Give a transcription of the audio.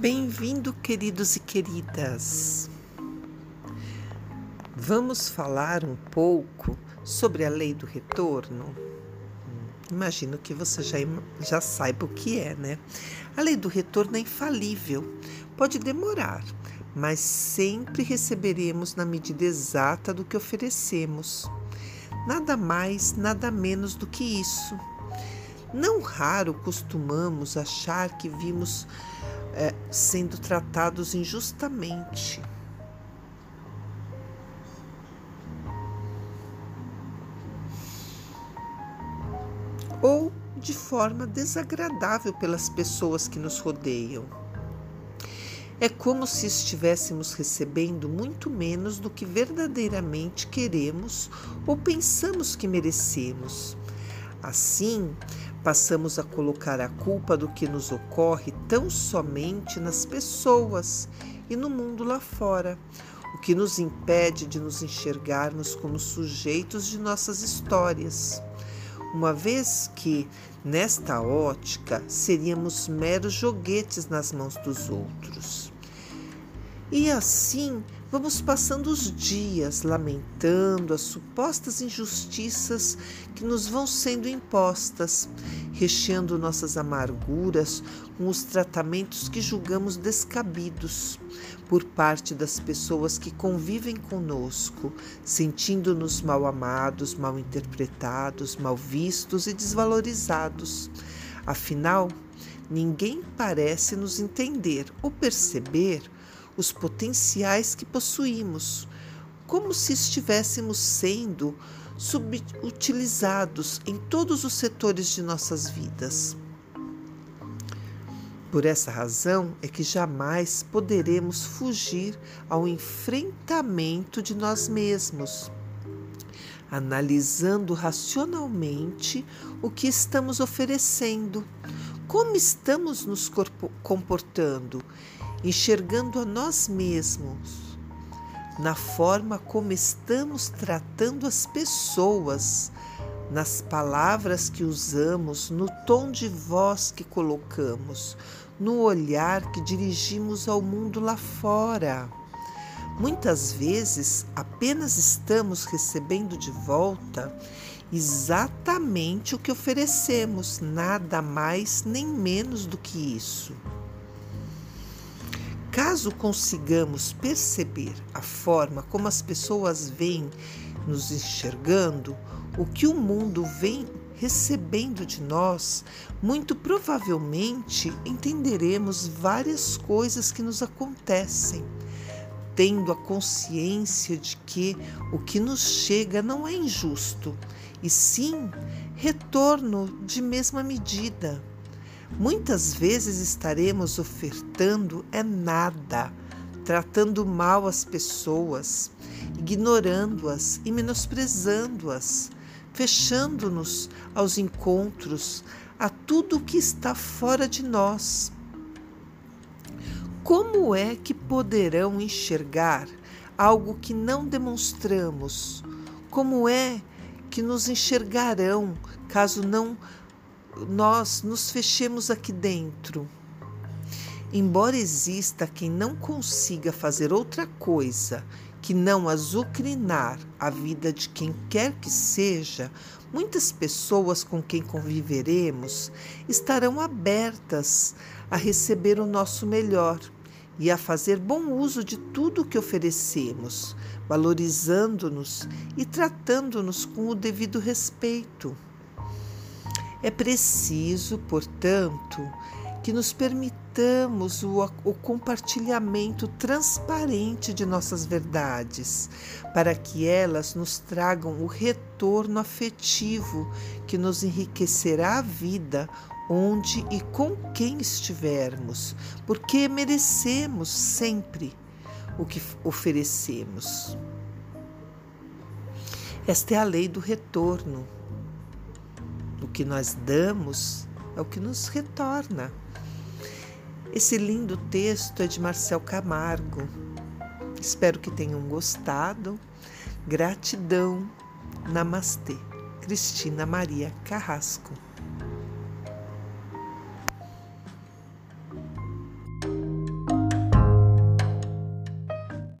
Bem-vindo, queridos e queridas. Vamos falar um pouco sobre a lei do retorno? Imagino que você já, já saiba o que é, né? A lei do retorno é infalível. Pode demorar, mas sempre receberemos na medida exata do que oferecemos. Nada mais, nada menos do que isso. Não raro costumamos achar que vimos é, sendo tratados injustamente. Ou de forma desagradável pelas pessoas que nos rodeiam. É como se estivéssemos recebendo muito menos do que verdadeiramente queremos ou pensamos que merecemos. Assim, passamos a colocar a culpa do que nos ocorre tão somente nas pessoas e no mundo lá fora, o que nos impede de nos enxergarmos como sujeitos de nossas histórias. Uma vez que, nesta ótica, seríamos meros joguetes nas mãos dos outros. E assim Vamos passando os dias lamentando as supostas injustiças que nos vão sendo impostas, recheando nossas amarguras com os tratamentos que julgamos descabidos por parte das pessoas que convivem conosco, sentindo-nos mal amados, mal interpretados, mal vistos e desvalorizados. Afinal, ninguém parece nos entender ou perceber os potenciais que possuímos, como se estivéssemos sendo subutilizados em todos os setores de nossas vidas. Por essa razão é que jamais poderemos fugir ao enfrentamento de nós mesmos, analisando racionalmente o que estamos oferecendo, como estamos nos comportando enxergando a nós mesmos, na forma como estamos tratando as pessoas, nas palavras que usamos, no tom de voz que colocamos, no olhar que dirigimos ao mundo lá fora. Muitas vezes apenas estamos recebendo de volta exatamente o que oferecemos, nada mais nem menos do que isso. Caso consigamos perceber a forma como as pessoas vêm nos enxergando, o que o mundo vem recebendo de nós, muito provavelmente entenderemos várias coisas que nos acontecem, tendo a consciência de que o que nos chega não é injusto, e sim retorno de mesma medida. Muitas vezes estaremos ofertando é nada, tratando mal as pessoas, ignorando-as e menosprezando-as, fechando-nos aos encontros, a tudo que está fora de nós. Como é que poderão enxergar algo que não demonstramos? Como é que nos enxergarão caso não nós nos fechemos aqui dentro. Embora exista quem não consiga fazer outra coisa que não azucrinar a vida de quem quer que seja, muitas pessoas com quem conviveremos estarão abertas a receber o nosso melhor e a fazer bom uso de tudo o que oferecemos, valorizando-nos e tratando-nos com o devido respeito. É preciso, portanto, que nos permitamos o, o, compartilhamento transparente de nossas verdades, para que elas nos tragam o retorno afetivo que nos enriquecerá a vida onde e com quem estivermos, porque merecemos sempre o que oferecemos. Esta é a lei do retorno o que nós damos é o que nos retorna. Esse lindo texto é de Marcel Camargo. Espero que tenham gostado. Gratidão. Namastê. Cristina Maria Carrasco.